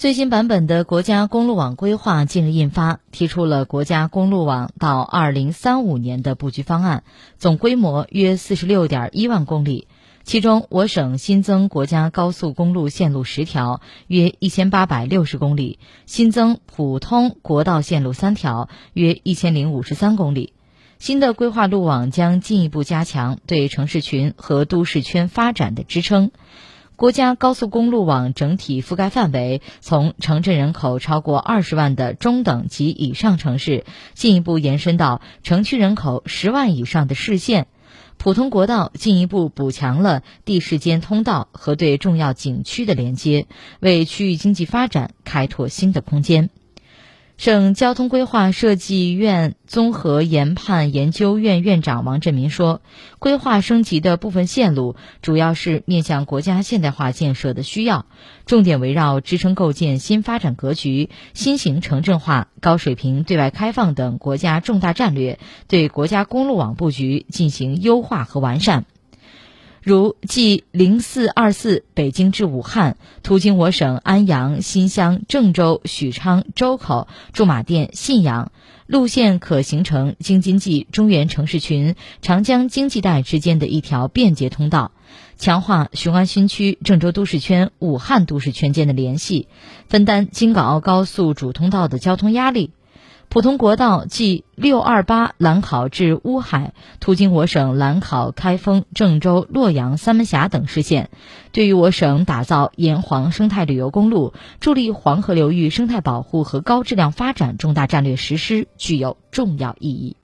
最新版本的国家公路网规划近日印发，提出了国家公路网到二零三五年的布局方案，总规模约四十六点一万公里。其中，我省新增国家高速公路线路十条，约一千八百六十公里；新增普通国道线路三条，约一千零五十三公里。新的规划路网将进一步加强对城市群和都市圈发展的支撑。国家高速公路网整体覆盖范围从城镇人口超过二十万的中等及以上城市，进一步延伸到城区人口十万以上的市县。普通国道进一步补强了地市间通道和对重要景区的连接，为区域经济发展开拓新的空间。省交通规划设计院综合研判研究院院长王振民说，规划升级的部分线路主要是面向国家现代化建设的需要，重点围绕支撑构建新发展格局、新型城镇化、高水平对外开放等国家重大战略，对国家公路网布局进行优化和完善。如继零四二四北京至武汉，途经我省安阳、新乡、郑州、许昌、周口、驻马店、信阳，路线可形成京津冀中原城市群、长江经济带之间的一条便捷通道，强化雄安新区、郑州都市圈、武汉都市圈间的联系，分担京港澳高速主通道的交通压力。普通国道 G 六二八兰考至乌海，途经我省兰考、开封、郑州、洛阳、三门峡等市县，对于我省打造沿黄生态旅游公路、助力黄河流域生态保护和高质量发展重大战略实施具有重要意义。